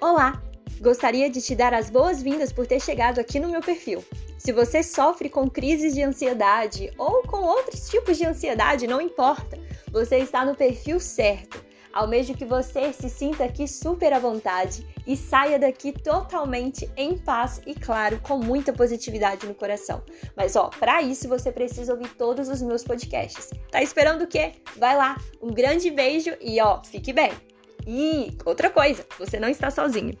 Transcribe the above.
Olá! Gostaria de te dar as boas-vindas por ter chegado aqui no meu perfil. Se você sofre com crises de ansiedade ou com outros tipos de ansiedade, não importa, você está no perfil certo. Almejo que você se sinta aqui super à vontade e saia daqui totalmente em paz e, claro, com muita positividade no coração. Mas, ó, para isso você precisa ouvir todos os meus podcasts. Tá esperando o quê? Vai lá! Um grande beijo e, ó, fique bem! E outra coisa, você não está sozinho.